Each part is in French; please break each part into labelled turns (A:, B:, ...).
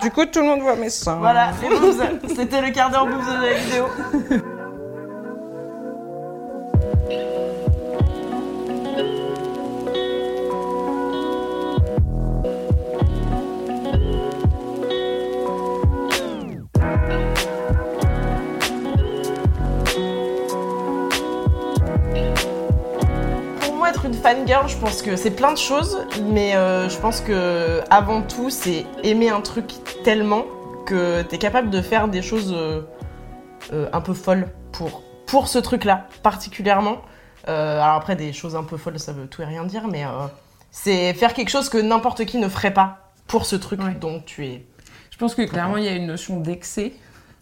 A: Du coup, tout le monde voit mes seins.
B: Voilà, les boobs. C'était le quart d'heure boobs de la vidéo. Fangirl, je pense que c'est plein de choses, mais euh, je pense que avant tout, c'est aimer un truc tellement que t'es capable de faire des choses euh, euh, un peu folles pour, pour ce truc-là, particulièrement. Alors après, des choses un peu folles, ça veut tout et rien dire, mais c'est faire quelque chose que n'importe qui ne ferait pas pour ce truc
A: Ouais.
B: dont tu es.
A: Je pense que clairement, il y a une notion d'excès.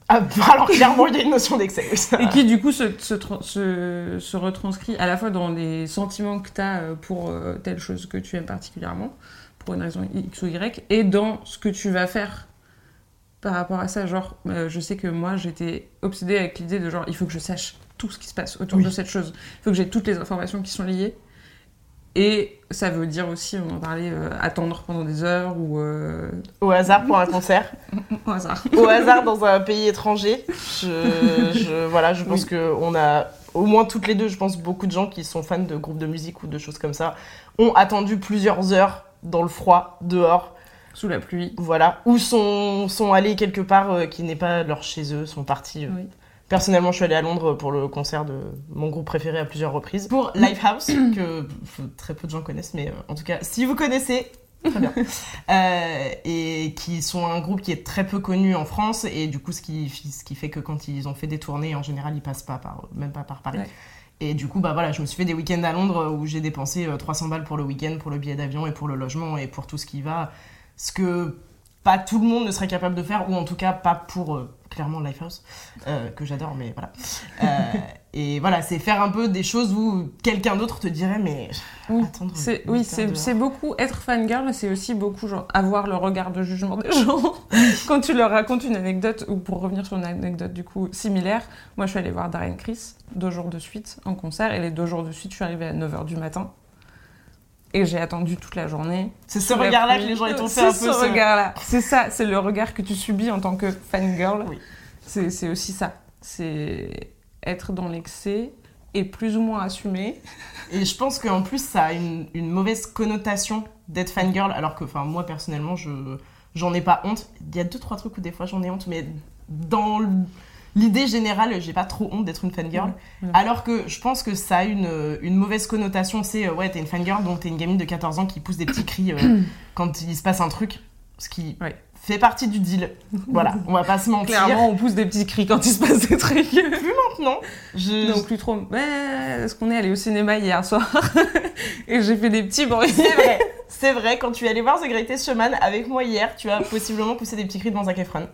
B: Ah, alors clairement, il y a une notion d'excès. oui, ça.
A: Et qui du coup se, se, tra- se- se retranscrit à la fois dans les sentiments que tu as pour euh, telle chose que tu aimes particulièrement, pour une raison X ou Y, et dans ce que tu vas faire par rapport à ça. Genre, euh, je sais que moi j'étais obsédée avec l'idée de genre, il faut que je sache tout ce qui se passe autour
B: Oui.
A: de cette chose, il faut que j'ai toutes les informations qui sont liées. Et ça veut dire aussi, on en parlait, euh, attendre pendant des heures ou euh,
B: Au hasard pour un concert.
A: au hasard.
B: au hasard dans un pays étranger. Je, je- voilà, je pense que on a au moins toutes les deux, je pense beaucoup de gens qui sont fans de groupes de musique ou de choses comme ça ont attendu plusieurs heures dans le froid dehors,
A: Sous la pluie.
B: voilà, ou sont sont allés quelque part euh, qui n'est pas leur chez eux, sont partis.
A: Oui.
B: Personnellement, je suis allée à Londres pour le concert de mon groupe préféré à plusieurs reprises. Pour Lifehouse, que très peu de gens connaissent, mais euh, en tout cas, si vous connaissez, très bien. Euh, et qui sont un groupe qui est très peu connu en France, et du coup, ce qui, ce qui fait que quand ils ont fait des tournées, en général, ils passent pas par, même pas par Paris.
A: Ouais.
B: Et du coup, bah voilà, je me suis fait des week-ends à Londres où j'ai dépensé euh, 300 balles pour le week-end, pour le billet d'avion et pour le logement et pour tout ce qui va. Ce que pas tout le monde ne serait capable de faire, ou en tout cas pas pour euh, clairement Lifehouse, euh, que j'adore, mais voilà. Euh, et voilà, c'est faire un peu des choses où quelqu'un d'autre te dirait, mais
A: Oui,
B: attendre.
A: Oui, c'est beaucoup être fangirl, c'est aussi beaucoup genre avoir le regard de jugement des gens. Quand tu leur racontes une anecdote, ou pour revenir sur une anecdote du coup similaire, moi je suis allée voir Darren Chris deux jours de suite en concert, et les deux jours de suite je suis arrivée à 9h du matin. Et j'ai attendu toute la journée.
B: C'est ce regard-là que les gens ils t'ont fait
A: C'est
B: un peu.
A: ce regard-là. C'est ça, c'est le regard que tu subis en tant que fangirl.
B: Oui.
A: C'est, c'est aussi ça. C'est être dans l'excès et plus ou moins assumer.
B: Et je pense qu'en plus, ça a une, une mauvaise connotation d'être fangirl, alors que, enfin, moi personnellement, je j'en ai pas honte. Il y a deux, trois trucs où des fois j'en ai honte, mais dans l- l'idée générale, j'ai pas trop honte d'être une fangirl.
A: Ouais.
B: Alors que je pense que ça a une, une mauvaise connotation. C'est, euh, ouais, t'es une fangirl, donc t'es une gamine de 14 ans qui pousse des petits cris euh, quand il se passe un truc. Ce qui
A: Ouais.
B: fait partie du deal. Voilà, on va pas se mentir.
A: Clairement, on pousse des petits cris quand il se passe des trucs.
B: Maintenant, je,
A: Non, plus trop. Ouais, Est-ce qu'on est allé au cinéma hier soir Et j'ai fait des petits bruits.
B: C'est vrai, c'est vrai, quand tu es allé voir The Greatest Showman avec moi hier, tu as possiblement poussé des petits cris devant Zac Efron.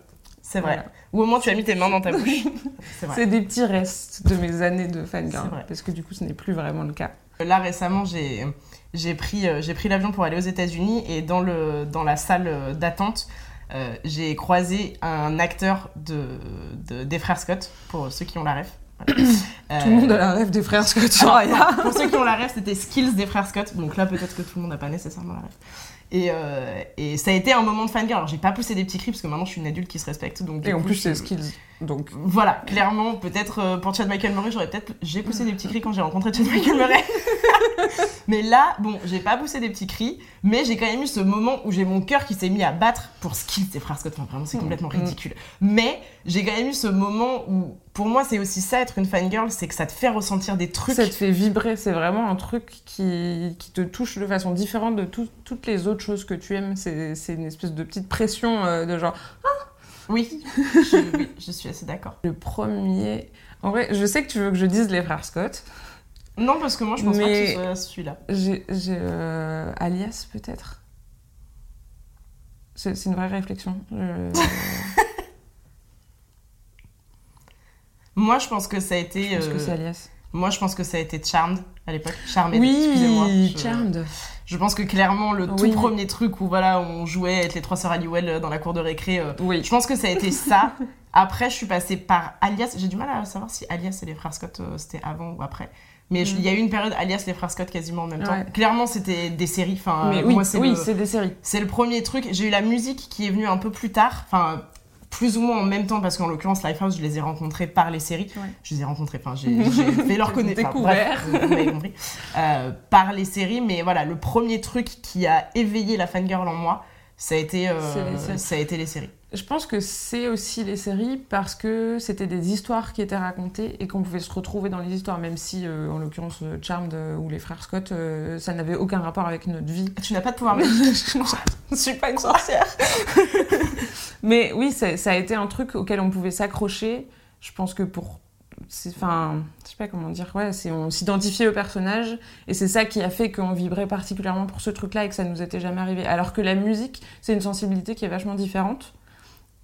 B: C'est vrai.
A: Voilà.
B: Ou au moins tu as mis tes mains dans ta bouche. C'est
A: des petits restes de mes années de
B: C'est
A: fangirl.
B: vrai.
A: Parce que du coup, ce n'est plus vraiment le cas.
B: Là récemment, j'ai j'ai pris, euh, j'ai pris l'avion pour aller aux États-Unis et dans, le, dans la salle euh, d'attente, euh, j'ai croisé un acteur de, de- des frères Scott, pour ceux qui ont la ref. Voilà.
A: Tout le monde a la rêve des frères Scott
B: Alors,
A: Soraya.
B: non, pour ceux qui ont la ref, c'était Skills des frères Scott. Donc là, peut-être que tout le monde n'a pas nécessairement la ref. Et, euh, et ça a été un moment de fangirl. Alors, j'ai pas poussé des petits cris parce que maintenant je suis une adulte qui se respecte. Donc,
A: Et en
B: coup,
A: plus, c'est skills. Donc,
B: Voilà, clairement, peut-être euh, pour Chad Michael Murray, j'aurais peut-être. J'ai poussé des petits cris quand j'ai rencontré Chad Michael Murray. mais là, bon, j'ai pas poussé des petits cris, mais j'ai quand même eu ce moment où j'ai mon cœur qui s'est mis à battre pour Skills des frères Scott. Enfin, vraiment, c'est complètement
A: Mm.
B: ridicule. Mais j'ai quand même eu ce moment où, pour moi, c'est aussi ça, être une fangirl, c'est que ça te fait ressentir des trucs.
A: ça te fait vibrer. C'est vraiment un truc qui, qui te touche de façon différente de tout- toutes les autres choses que tu aimes. C'est c'est une espèce de petite pression euh, de genre.
B: Oui, je, oui, je suis assez d'accord.
A: Le premier. En vrai, je sais que tu veux que je dise les frères Scott.
B: Non, parce que moi, je pense pas que ce soit celui-là.
A: J'ai. euh, Alias, peut-être? C'est une vraie réflexion. Je-
B: Moi, je pense que ça a été.
A: Je pense que
B: euh,
A: c'est Alias.
B: Moi, je pense que ça a été Charmed à l'époque. Charmed, excusez-moi.
A: Oui,
B: Je-
A: Charmed.
B: Je pense que clairement, le tout
A: Oui.
B: premier truc où voilà, on jouait avec les trois sœurs Halliwell euh, dans la cour de récré, euh,
A: Oui.
B: je pense que ça a été ça. Après, je suis passée par Alias. J'ai du mal à savoir si Alias et les frères Scott, euh, c'était avant ou après. Mais
A: Mm.
B: il y a eu une période Alias les frères Scott quasiment en même temps.
A: Ouais.
B: Clairement, c'était des séries. Enfin,
A: Mais
B: euh,
A: oui,
B: moi, c'est
A: oui,
B: le-
A: c'est des séries.
B: c'est le premier truc. J'ai eu la musique qui est venue un peu plus tard. Enfin, plus ou moins en même temps, parce qu'en l'occurrence, Lifehouse, je les ai rencontrés par les séries.
A: Ouais.
B: Je les ai rencontrés, enfin, j'ai fait leur connaissance. Enfin,
A: Découvert.
B: bref, vous m'avez compris. Euh, par les séries, mais voilà, le premier truc qui a éveillé la fangirl en moi, ça a été, euh, ça a été les séries.
A: Je pense que c'est aussi les séries parce que c'était des histoires qui étaient racontées et qu'on pouvait se retrouver dans les histoires, même si, euh, en l'occurrence, euh, Charmed euh, ou les frères Scott, euh, ça n'avait aucun rapport avec notre vie.
B: Tu n'as pas de pouvoir magique.
A: je ne suis pas une sorcière. Mais oui, ça a été un truc auquel on pouvait s'accrocher. Je pense que pour. Enfin, je sais pas comment dire. Ouais, c'est on s'identifiait au personnage et c'est ça qui a fait qu'on vibrait particulièrement pour ce truc-là et que ça nous était jamais arrivé. Alors que la musique, c'est une sensibilité qui est vachement différente.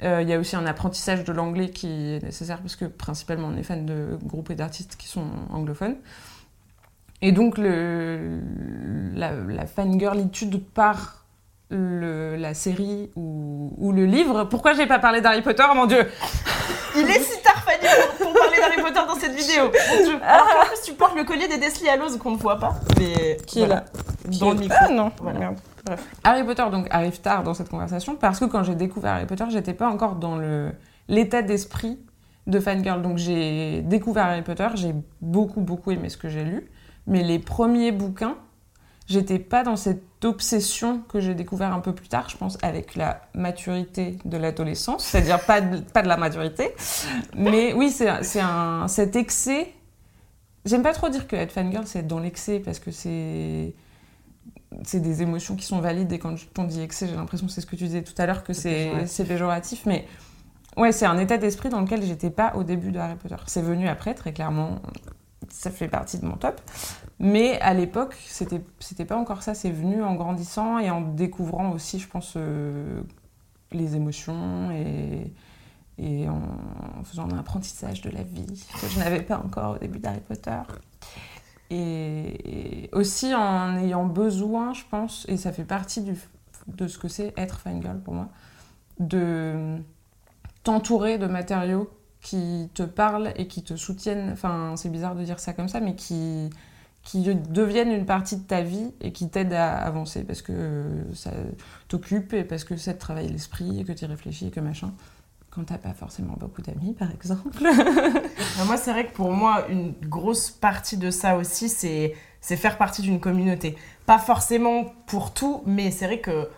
A: Euh, Il y a aussi un apprentissage de l'anglais qui est nécessaire parce que principalement on est fan de groupes et d'artistes qui sont anglophones. Et donc le, la, la fangirlitude par la série ou, le livre. Pourquoi j'ai pas parlé d'Harry Potter, mon dieu?
B: Il est tard, Fanny, pour, pour parler d'Harry Potter dans cette vidéo. Dieu. Alors qu'en plus, tu portes le collier des Deathly Hallows qu'on ne voit pas. Mais
A: Qui est là
B: Dans le micro.
A: Ah non,
B: Voilà.
A: merde. Bref. Harry Potter donc arrive tard dans cette conversation parce que quand j'ai découvert Harry Potter, j'étais pas encore dans le l'état d'esprit de fangirl. Donc j'ai découvert Harry Potter, j'ai beaucoup beaucoup aimé ce que j'ai lu, mais les premiers bouquins, j'étais pas dans cette obsession que j'ai découvert un peu plus tard, je pense, avec la maturité de l'adolescence, c'est-à-dire pas de, pas de la maturité, mais oui, c'est un cet excès. J'aime pas trop dire que être fangirl, c'est être dans l'excès parce que c'est c'est des émotions qui sont valides et quand on dit excès, j'ai l'impression que c'est ce que tu disais tout à l'heure que
B: c'est péjoratif,
A: mais ouais, c'est un état d'esprit dans lequel j'étais pas au début de Harry Potter. C'est venu après, très clairement, ça fait partie de mon top. Mais à l'époque, c'était c'était pas encore ça. C'est venu en grandissant et en découvrant aussi, je pense, euh, les émotions et, en, faisant un apprentissage de la vie que je n'avais pas encore au début d'Harry Potter. Et, aussi en ayant besoin, je pense, et ça fait partie de ce que c'est être fangirl pour moi, de t'entourer de matériaux qui te parlent et qui te soutiennent. Enfin, c'est bizarre de dire ça comme ça, mais qui, qui deviennent une partie de ta vie et qui t'aident à avancer parce que euh, ça t'occupe et parce que ça te travaille l'esprit et que tu réfléchis et que machin. Quand t'as pas forcément beaucoup d'amis, par exemple.
B: Moi, c'est vrai que pour moi, une grosse partie de ça aussi, c'est c'est faire partie d'une communauté. Pas forcément pour tout, mais c'est vrai que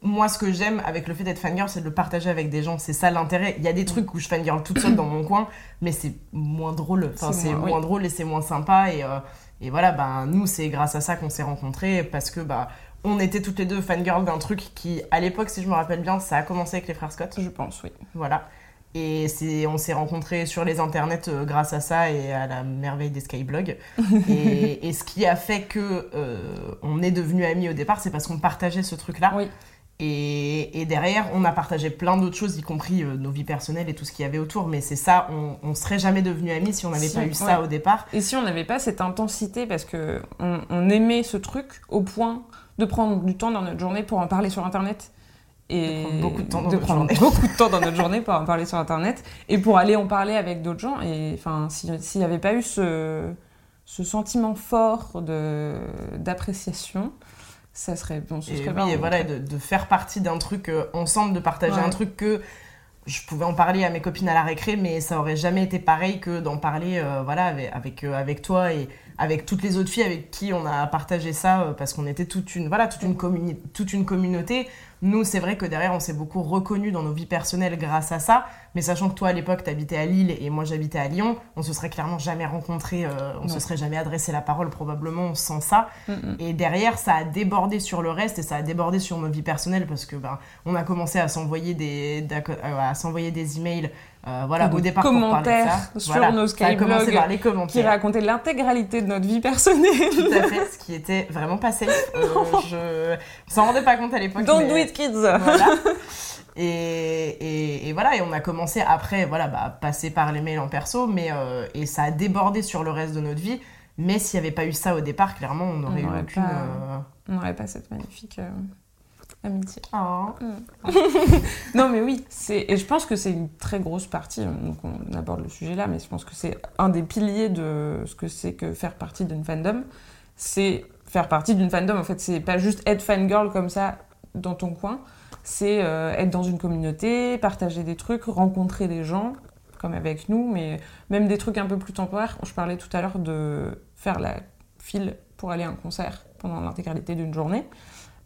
B: moi, ce que j'aime avec le fait d'être fangirl, c'est de le partager avec des gens. C'est ça l'intérêt. Il y a des trucs où je fangirl toute seule dans mon coin, mais c'est moins drôle. Enfin,
A: C'est
B: c'est
A: moins-
B: moins,
A: oui.
B: drôle et c'est moins sympa. Et, euh, et voilà, ben, nous, c'est grâce à ça qu'on s'est rencontrés parce que bah, on était toutes les deux fangirl d'un truc qui, à l'époque, si je me rappelle bien, ça a commencé avec les frères Scott.
A: Je pense, oui.
B: Voilà. Et c'est, on s'est rencontrés sur les internets euh, grâce à ça et à la merveille des skyblogs. et, et ce qui a fait que euh, on est devenus amis au départ, c'est parce qu'on partageait ce truc-là.
A: Oui.
B: Et, et derrière, on a partagé plein d'autres choses, y compris euh, nos vies personnelles et tout ce qu'il y avait autour. Mais c'est ça, on, on serait jamais devenus amis si on n'avait
A: Si,
B: pas eu ça au départ.
A: Et si on n'avait pas cette intensité, parce que on, on aimait ce truc au point de prendre du temps dans notre journée pour en parler sur Internet. Et
B: De prendre beaucoup de temps dans
A: de
B: notre journée.
A: beaucoup de temps dans notre journée pour en parler sur Internet et pour aller en parler avec d'autres gens. Et enfin, si- s'il n'y avait pas eu ce, ce sentiment fort d'appréciation, ça serait bon. Ce
B: Et
A: serait
B: oui, et voilà, de, de faire partie d'un truc euh, ensemble, de partager
A: Ouais.
B: un truc que je pouvais en parler à mes copines à la récré, mais ça aurait jamais été pareil que d'en parler euh, voilà, avec, avec, euh, avec toi et avec toutes les autres filles avec qui on a partagé ça, parce qu'on était toute une, voilà, toute, une toute une communauté. Nous, c'est vrai que derrière, on s'est beaucoup reconnus dans nos vies personnelles grâce à ça, mais sachant que toi, à l'époque, t'habitais à Lille et moi, j'habitais à Lyon, on se serait clairement jamais rencontrés, euh, on
A: Non.
B: se serait jamais adressé la parole probablement sans ça.
A: Mm.
B: Et derrière, ça a débordé sur le reste et ça a débordé sur nos vies personnelles parce que ben, on a commencé à s'envoyer des, euh, à s'envoyer des emails Euh, voilà,
A: Ou
B: au départ, pour parler de
A: commentaires
B: ça.
A: sur
B: Voilà,
A: nos skyblogs
B: par les
A: qui
B: commentaires.
A: racontait l'intégralité de notre vie personnelle.
B: Tout à fait, ce qui était vraiment pas safe. Euh, je on s'en rendait pas compte à l'époque.
A: Don't
B: mais-
A: do it, kids.
B: Voilà. Et, et- et voilà, et on a commencé après, voilà, bah, passer par les mails en perso, mais euh, et ça a débordé sur le reste de notre vie. Mais s'il n'y avait pas eu ça au départ, clairement, on n'aurait eu
A: n'aurait
B: aucune.
A: pas-
B: euh,
A: On n'aurait pas cette magnifique amitié.
B: oh.
A: Non, mais oui, c'est et je pense que c'est une très grosse partie. Donc on aborde le sujet là, mais je pense que c'est un des piliers de ce que c'est que faire partie d'une fandom. C'est faire partie d'une fandom. En fait, c'est pas juste être fangirl comme ça dans ton coin. C'est euh, être dans une communauté, partager des trucs, rencontrer des gens comme avec nous, mais même des trucs un peu plus temporaires. Je parlais tout à l'heure de faire la file pour aller à un concert pendant l'intégralité d'une journée.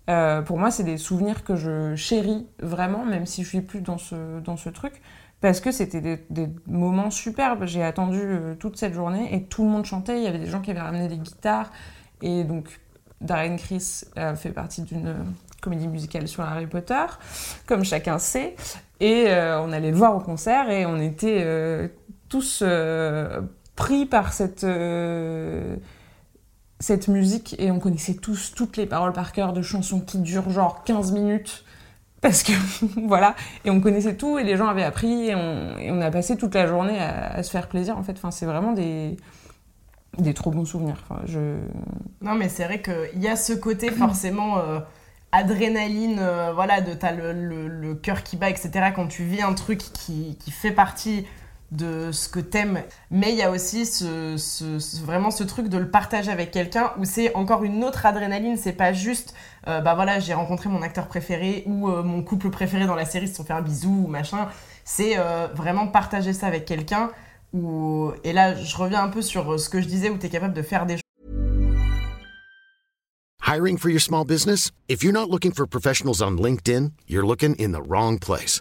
A: Euh, pour moi, c'est des souvenirs que je chéris vraiment, même si je suis plus dans ce, dans ce truc, parce que c'était des, moments superbes. J'ai attendu euh, toute cette journée et tout le monde chantait. Il y avait des gens qui avaient ramené des guitares. Et donc, Darren Criss euh, fait partie d'une comédie musicale sur Harry Potter, comme chacun sait. Et on allait le voir au concert et on était tous pris par cette. Cette musique et on connaissait tous toutes les paroles par cœur de chansons qui durent genre 15 minutes parce que voilà et on connaissait tout et les gens avaient appris et on, a passé toute la journée à, se faire plaisir en fait enfin c'est vraiment des des trop bons souvenirs je
B: Non, mais c'est vrai qu'il y a ce côté forcément euh, adrénaline, euh, voilà, de t'as le, le, le cœur qui bat, etc. quand tu vis un truc qui, qui fait partie de ce que t'aimes. Mais il y a aussi vraiment ce truc de le partager avec quelqu'un où c'est encore une autre adrénaline. C'est pas juste, euh, bah voilà, j'ai rencontré mon acteur préféré ou euh, mon couple préféré dans la série, se sont fait un bisou ou machin. C'est euh, vraiment partager ça avec quelqu'un. Et là, je reviens un peu sur euh, ce que je disais où t'es capable de faire des
C: Hiring for your small business? If you're not looking for professionals on LinkedIn, you're looking in the wrong place.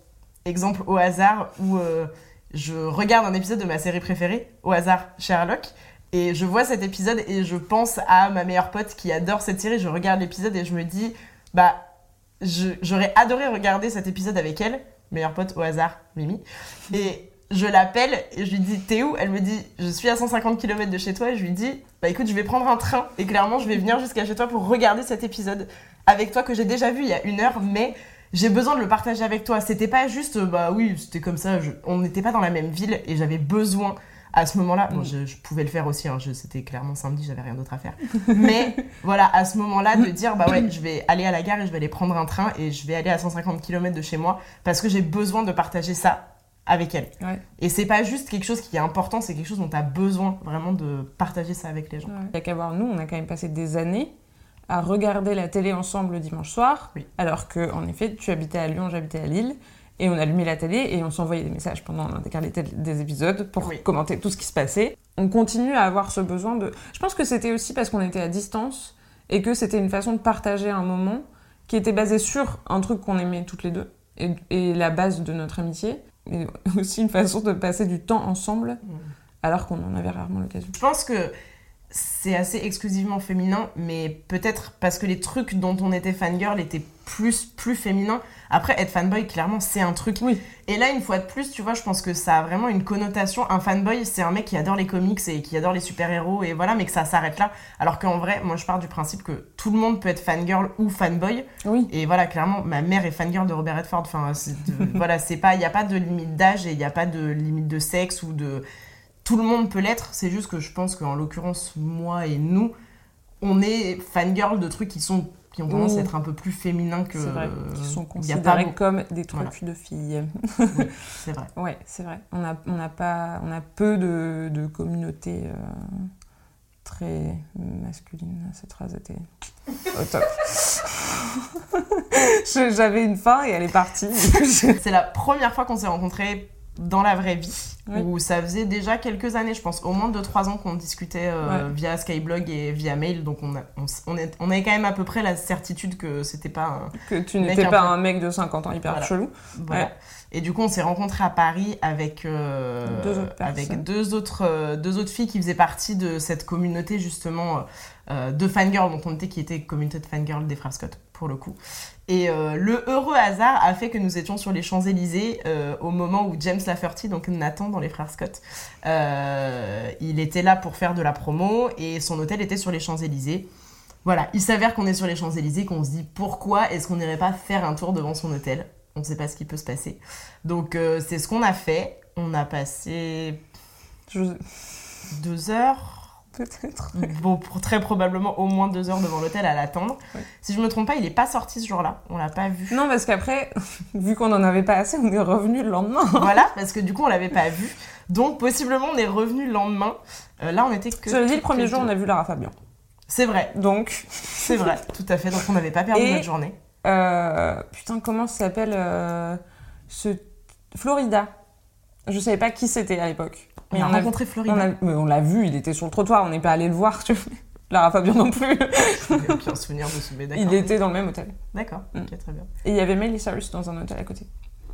B: exemple au hasard où euh, je regarde un épisode de ma série préférée, au hasard Sherlock, et je vois cet épisode et je pense à ma meilleure pote qui adore cette série. Je regarde l'épisode et je me dis, bah, j'aurais adoré regarder cet épisode avec elle, meilleure pote au hasard, Mimi, et je l'appelle et je lui dis t'es où? Elle me dit je suis à 150 km de chez toi. Et je lui dis bah écoute je vais prendre un train et clairement je vais venir jusqu'à chez toi pour regarder cet épisode avec toi que j'ai déjà vu il y a une heure mais j'ai besoin de le partager avec toi. C'était pas juste euh, bah oui c'était comme ça, je- on n'était pas dans la même ville et j'avais besoin à ce moment-là, bon, je, je pouvais le faire aussi, hein, c'était clairement samedi, j'avais rien d'autre à faire. Mais voilà, à ce moment-là, de dire bah ouais, je vais aller à la gare et je vais aller prendre un train et je vais aller à 150 km de chez moi parce que j'ai besoin de partager ça avec elle.
A: ouais.
B: Et c'est pas juste quelque chose qui est important, c'est quelque chose dont tu as besoin vraiment de partager ça avec les gens.
A: Il y a qu'à voir, nous, on a quand même passé des années à regarder la télé ensemble le dimanche soir,
B: Oui.
A: alors que, en effet, tu habitais à Lyon, j'habitais à Lille, et on allumait la télé et on s'envoyait des messages pendant l'intégralité des épisodes pour
B: Oui.
A: commenter tout ce qui se passait. On continue à avoir ce besoin de. Je pense que c'était aussi parce qu'on était à distance et que c'était une façon de partager un moment qui était basé sur un truc qu'on aimait toutes les deux et, et la base de notre amitié, mais aussi une façon de passer du temps ensemble alors qu'on en avait rarement l'occasion.
B: Je pense que c'est assez exclusivement féminin, mais peut-être parce que les trucs dont on était fangirl étaient plus, plus féminins. Après, être fanboy, clairement, c'est un truc.
A: Oui.
B: Et là, une fois de plus, tu vois, je pense que ça a vraiment une connotation. Un fanboy, c'est un mec qui adore les comics et qui adore les super-héros, et voilà, mais que ça s'arrête là. Alors qu'en vrai, moi, je pars du principe que tout le monde peut être fangirl ou fanboy.
A: Oui.
B: Et voilà, clairement, ma mère est fangirl de Robert Redford. Enfin, de- voilà, c'est pas, il n'y a pas de limite d'âge et il n'y a pas de limite de sexe ou de. Tout le monde peut l'être. C'est juste que je pense qu'en l'occurrence, moi et nous, on est fangirl de trucs qui sont qui ont tendance
A: Oui.
B: à être un peu plus féminins que.
A: Vrai, qui sont
B: pas
A: considérés comme des trucs
B: Voilà.
A: de filles.
B: C'est vrai.
A: Ouais, c'est vrai. On a, on a, pas, on a peu de, de communautés euh, très masculines. Cette phrase était au top. J'avais une fin et elle est partie.
B: C'est la première fois qu'on s'est rencontrés dans la vraie vie,
A: Oui.
B: où ça faisait déjà quelques années, je pense, au moins 2-3 ans qu'on discutait euh,
A: Ouais.
B: via Skyblog et via mail, donc on, a- on, est- on avait quand même à peu près la certitude que c'était pas un,
A: Que tu n'étais pas un mec de 50 ans hyper
B: Voilà.
A: chelou.
B: Voilà.
A: Ouais.
B: Et du coup, on s'est rencontrés à Paris avec, euh,
A: Deux autres
B: avec deux, autres, euh, deux autres filles qui faisaient partie de cette communauté justement de fangirls, donc on était qui était communauté de fangirls des frères Scott pour le coup. Et euh, le heureux hasard a fait que nous étions sur les Champs-Élysées euh, au moment où James Lafferty, donc Nathan dans les frères Scott, euh, il était là pour faire de la promo et son hôtel était sur les Champs-Élysées. Voilà, il s'avère qu'on est sur les Champs-Élysées, qu'on se dit pourquoi est-ce qu'on n'irait pas faire un tour devant son hôtel? On ne sait pas ce qui peut se passer. Donc c'est ce qu'on a fait. On a passé deux heures,
A: Peut-être.
B: bon, pour- très probablement au moins deux heures devant l'hôtel à l'attendre.
A: Ouais.
B: Si je me trompe pas, il n'est pas sorti ce jour-là. On l'a pas vu.
A: Non, parce qu'après, vu qu'on en avait pas assez, on est revenu le lendemain.
B: voilà, parce que du coup on l'avait pas vu. Donc possiblement on est revenu le lendemain. Euh, là on était que.
A: Je l'ai dit, le premier jour, on a vu Lara Fabian.
B: C'est vrai,
A: Donc,
B: c'est vrai, tout à fait. Donc on n'avait pas perdu
A: Et-
B: notre journée.
A: euh, putain, comment ça s'appelle euh, ce Florida. Je savais pas qui c'était à l'époque.
B: On
A: Mais
B: a
A: on a,
B: rencontré Florida.
A: on a- mais on l'a vu, il était sur le trottoir, on n'est pas allé le voir. Tu. Lara Fabian non plus.
B: J'ai aucun souvenir de ce mais d'accord.
A: Il était dans le même hôtel.
B: D'accord,
A: Mm.
B: ok, très bien.
A: Et il y avait Miley Cyrus dans un hôtel à côté.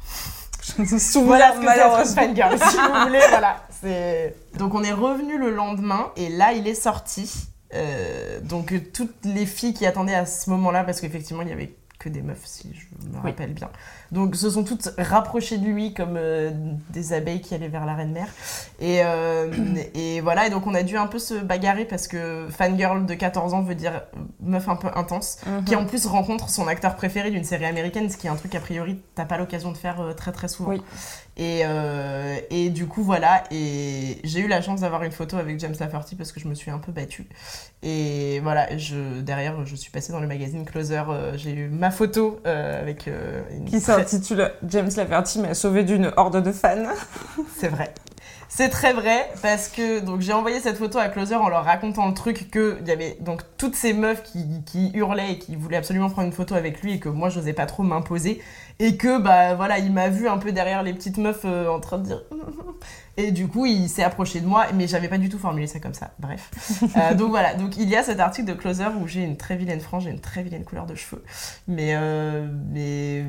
A: Je me souviens
B: Voilà ce que
A: malheureusement.
B: fangirl, si vous voulez, voilà. C'est... Donc on est revenu le lendemain et là il est sorti. Euh, donc toutes les filles qui attendaient à ce moment-là, parce qu'effectivement il y avait que des meufs si je me
A: Oui.
B: rappelle bien. Donc se sont toutes rapprochées de lui comme euh, des abeilles qui allaient vers la reine mère. Et, euh, et voilà, et donc on a dû un peu se bagarrer parce que fangirl de 14 ans veut dire meuf un peu intense
A: Mhm.
B: qui en plus rencontre son acteur préféré d'une série américaine, ce qui est un truc a priori t'as pas l'occasion de faire euh, très très souvent.
A: Oui.
B: Et, euh, et du coup voilà, et j'ai eu la chance d'avoir une photo avec James Lafferty parce que je me suis un peu battue. Et voilà, je, derrière je suis passée dans le magazine Closer, euh, j'ai eu ma photo euh, avec une
A: Qui s'intitule James Laverty m'a sauvé d'une horde de fans.
B: C'est vrai. C'est très vrai parce que donc j'ai envoyé cette photo à Closer en leur racontant le truc que il y avait donc toutes ces meufs qui, qui hurlaient et qui voulaient absolument prendre une photo avec lui et que moi j'osais pas trop m'imposer. Et que bah voilà il m'a vu un peu derrière les petites meufs euh, en train de dire et du coup il s'est approché de moi mais j'avais pas du tout formulé ça comme ça. Bref. Euh, donc voilà. Donc il y a cet article de Closer où j'ai une très vilaine frange et une très vilaine couleur de cheveux. Mais euh, mais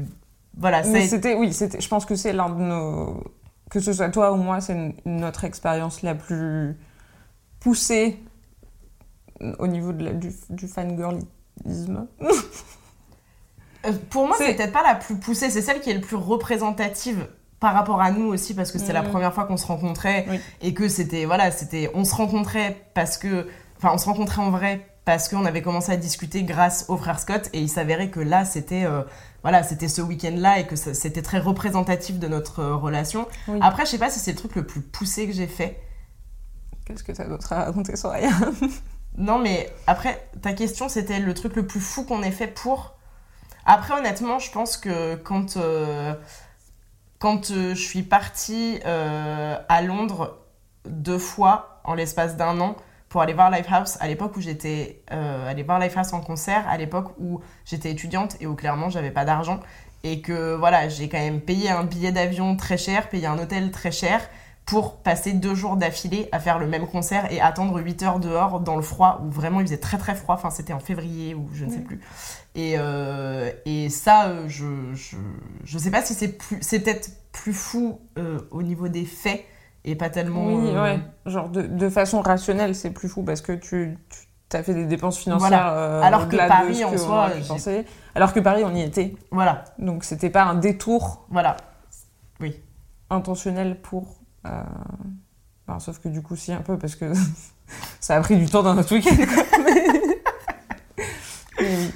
B: voilà
A: Mais c'était, oui, c'était, je pense que c'est l'un de nos. Que ce soit toi ou moi, c'est notre expérience la plus poussée au niveau de la- du, du fangirlisme.
B: Euh, Pour moi,
A: C'est-
B: peut-être pas la plus poussée, c'est celle qui est le plus représentative par rapport à nous aussi parce que c'était la
A: Mhm.
B: première fois qu'on se rencontrait
A: Oui.
B: et que c'était voilà, c'était on se rencontrait parce que enfin on se rencontrait en vrai parce qu'on avait commencé à discuter grâce aux frères Scott et il s'avérait que là c'était euh, voilà, c'était ce week-end-là et que c'était très représentatif de notre euh, relation.
A: Oui.
B: Après, je sais pas si c'est le truc le plus poussé que j'ai fait.
A: Qu'est-ce que t'as d'autre à raconter, Soraya?
B: Non, mais après, ta question, c'était le truc le plus fou qu'on ait fait pour. Après, honnêtement, je pense que quand, euh, quand euh, je suis partie euh, à Londres deux fois en l'espace d'un an pour aller voir Lifehouse, à l'époque où j'étais euh, allée voir Lifehouse en concert, à l'époque où j'étais étudiante et où clairement j'avais pas d'argent, et que voilà, j'ai quand même payé un billet d'avion très cher, payé un hôtel très cher pour passer deux jours d'affilée à faire le même concert et attendre 8 heures dehors dans le froid où vraiment il faisait très très froid, enfin c'était en février ou je ne sais
A: Oui.
B: plus. Et, euh, et ça, euh, je, je, je sais pas si c'est plus, c'est peut-être plus fou euh, au niveau des faits et pas tellement.
A: Oui,
B: euh,
A: ouais. Genre de, de façon rationnelle, c'est plus fou parce que tu, tu as fait des dépenses financières
B: Voilà.
A: euh,
B: Alors que Paris, en soi.
A: Alors que Paris, on y était.
B: Voilà,
A: Donc c'était pas un détour
B: voilà.
A: intentionnel pour. euh, enfin, sauf que du coup, si, un peu, parce que ça a pris du temps dans notre week-end.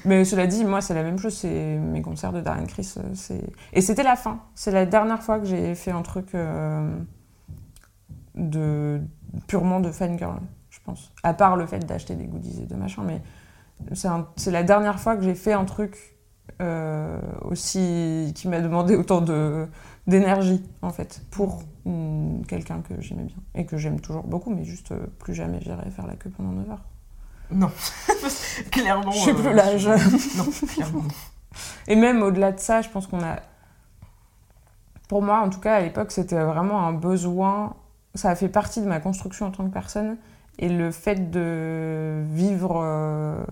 A: mais... oui. Cela dit, moi, c'est la même chose. C'est mes concerts de Darren Criss. euh, Et c'était la fin. C'est la dernière fois que j'ai fait un truc euh, de purement de fangirl, je pense. À part le fait d'acheter des goodies et de machin, mais c'est la dernière fois que j'ai fait un truc euh, aussi qui m'a demandé autant de d'énergie en fait pour mm, quelqu'un que j'aimais bien et que j'aime toujours beaucoup mais juste euh, plus jamais j'irai faire la queue pendant 9 heures.
B: Non, clairement.
A: Je sais
B: euh,
A: plus l'âge.
B: je- Non, clairement.
A: Et même au-delà de ça, je pense qu'on a pour moi, en tout cas, à l'époque, c'était vraiment un besoin. Ça a fait partie de ma construction en tant que personne. Et le fait de vivre euh,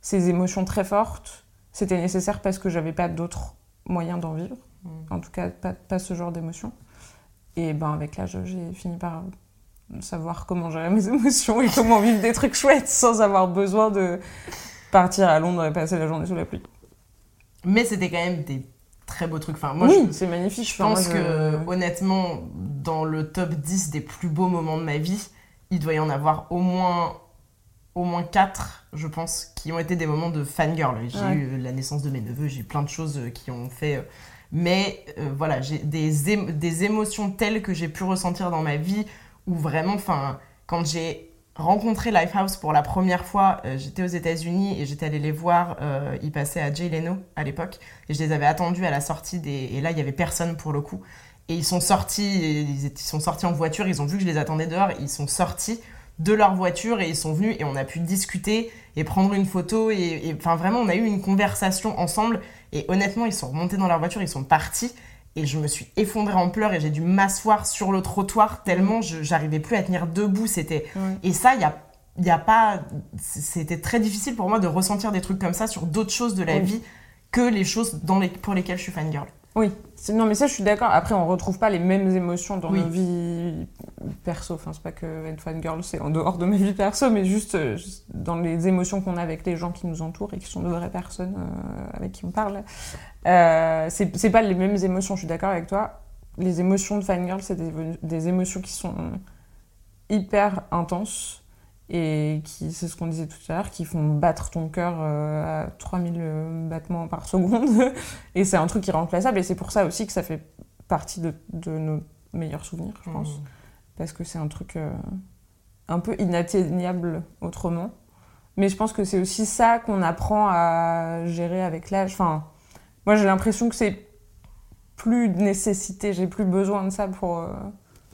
A: ces émotions très fortes, c'était nécessaire parce que j'avais pas d'autres moyens d'en vivre.
B: Mm.
A: En tout cas, pas, pas ce genre d'émotions. Et ben, avec l'âge, j'ai fini par savoir comment gérer mes émotions et comment vivre des trucs chouettes sans avoir besoin de partir à Londres et passer la journée sous la pluie.
B: Mais c'était quand même des très beaux trucs. Enfin, moi,
A: oui, c'est magnifique.
B: je
A: Enfin,
B: pense
A: moi, je-
B: que, honnêtement, dans le top 10 des plus beaux moments de ma vie, il doit y en avoir au moins, au moins 4, je pense, qui ont été des moments de fangirl. J'ai
A: Ouais.
B: eu la naissance de mes neveux, j'ai eu plein de choses euh, qui ont fait. euh, Mais euh, voilà, j'ai des, des émotions telles que j'ai pu ressentir dans ma vie où vraiment, enfin, quand j'ai rencontré Lifehouse pour la première fois, euh, j'étais aux États-Unis et j'étais allée les voir. euh, ils passaient à Jay Leno à l'époque et je les avais attendus à la sortie des. Et là, il y avait personne pour le coup. Et ils sont sortis, ils, sont sortis en voiture. Ils ont vu que je les attendais dehors. Ils sont sortis de leur voiture et ils sont venus et on a pu discuter et prendre une photo et enfin vraiment on a eu une conversation ensemble et honnêtement ils sont remontés dans leur voiture ils sont partis et je me suis effondrée en pleurs et j'ai dû m'asseoir sur le trottoir tellement j'arrivais plus à tenir debout c'était
A: Ouais.
B: et ça il y a il y a pas c'était très difficile pour moi de ressentir des trucs comme ça sur d'autres choses de la vie que les choses dans les, pour lesquelles je suis fangirl
A: Oui, non mais ça je suis d'accord. Après on retrouve pas les mêmes émotions dans
B: Oui.
A: nos vies perso. Enfin c'est pas que être fan girl c'est en dehors de ma vie perso, mais juste, euh, juste dans les émotions qu'on a avec les gens qui nous entourent et qui sont de vraies personnes euh, avec qui on parle. Euh, c'est c'est pas les mêmes émotions. Je suis d'accord avec toi. Les émotions de fan girl c'est des, des émotions qui sont hyper intenses et qui, c'est ce qu'on disait tout à l'heure, qui font battre ton cœur euh, à 3000 euh, battements par seconde. et c'est un truc irremplaçable. Et c'est pour ça aussi que ça fait partie de, de nos meilleurs souvenirs, je pense.
B: Mhm.
A: Parce que c'est un truc euh, un peu inatteignable autrement. Mais je pense que c'est aussi ça qu'on apprend à gérer avec l'âge. Enfin, moi j'ai l'impression que c'est plus de nécessité, j'ai plus besoin de ça pour euh,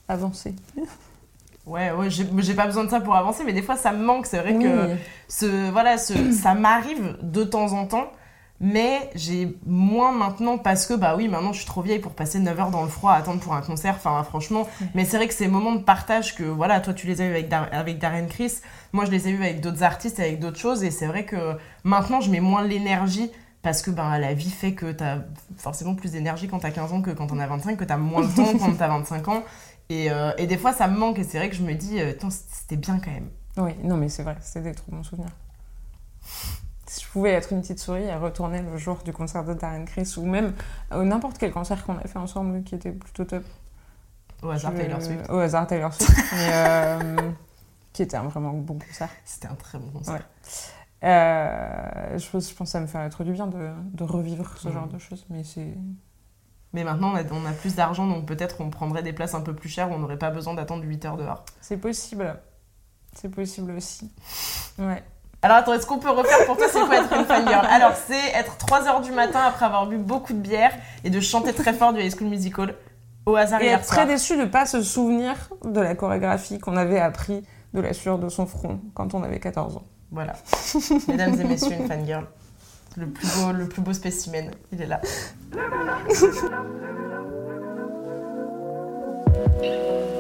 A: avancer.
B: Ouais, ouais, j'ai pas besoin de ça pour avancer, mais des fois ça me manque. C'est vrai que ce, voilà, ce, ça m'arrive de temps en temps, mais j'ai moins maintenant parce que, bah oui, maintenant je suis trop vieille pour passer 9 heures dans le froid à attendre pour un concert. Enfin, franchement, mais c'est vrai que ces moments de partage que, voilà, toi tu les as eu avec, Dar- avec Darren Chris, moi je les ai eu avec d'autres artistes, avec d'autres choses, et c'est vrai que maintenant je mets moins l'énergie. Parce que ben, la vie fait que t'as forcément plus d'énergie quand t'as 15 ans que quand t'en as 25, que t'as moins de temps quand t'as 25 ans. Et, euh, et des fois, ça me manque. Et c'est vrai que je me dis, euh, c'était bien quand même.
A: Oui, non mais c'est vrai, c'est des trop bons souvenirs. Si je pouvais être une petite souris et retourner le jour du concert de Darren Chris ou même euh, n'importe quel concert qu'on a fait ensemble qui était plutôt top.
B: Au hasard,
A: Je-
B: Taylor Swift.
A: Au hasard Taylor Swift. mais, euh, qui était un vraiment bon concert.
B: C'était un très bon concert.
A: Ouais. Je, pense, je pense que ça me ferait trop du bien de, de revivre ce
B: Mhm.
A: genre de choses. Mais c'est.
B: Mais maintenant, on a, on a plus d'argent, donc peut-être on prendrait des places un peu plus chères où on n'aurait pas besoin d'attendre 8 heures dehors.
A: C'est possible. C'est possible aussi. Ouais.
B: Alors attends, est-ce qu'on peut refaire pour toi c'est quoi être une fangirl? Alors c'est être 3 heures du matin après avoir bu beaucoup de bière et de chanter très fort du High School Musical au hasard
A: Et être
B: soir.
A: très déçu de pas se souvenir de la chorégraphie qu'on avait appris de la sueur de son front quand on avait 14 ans.
B: Voilà. Mesdames et messieurs, une fangirl. Le plus beau, le plus beau spécimen, il est là.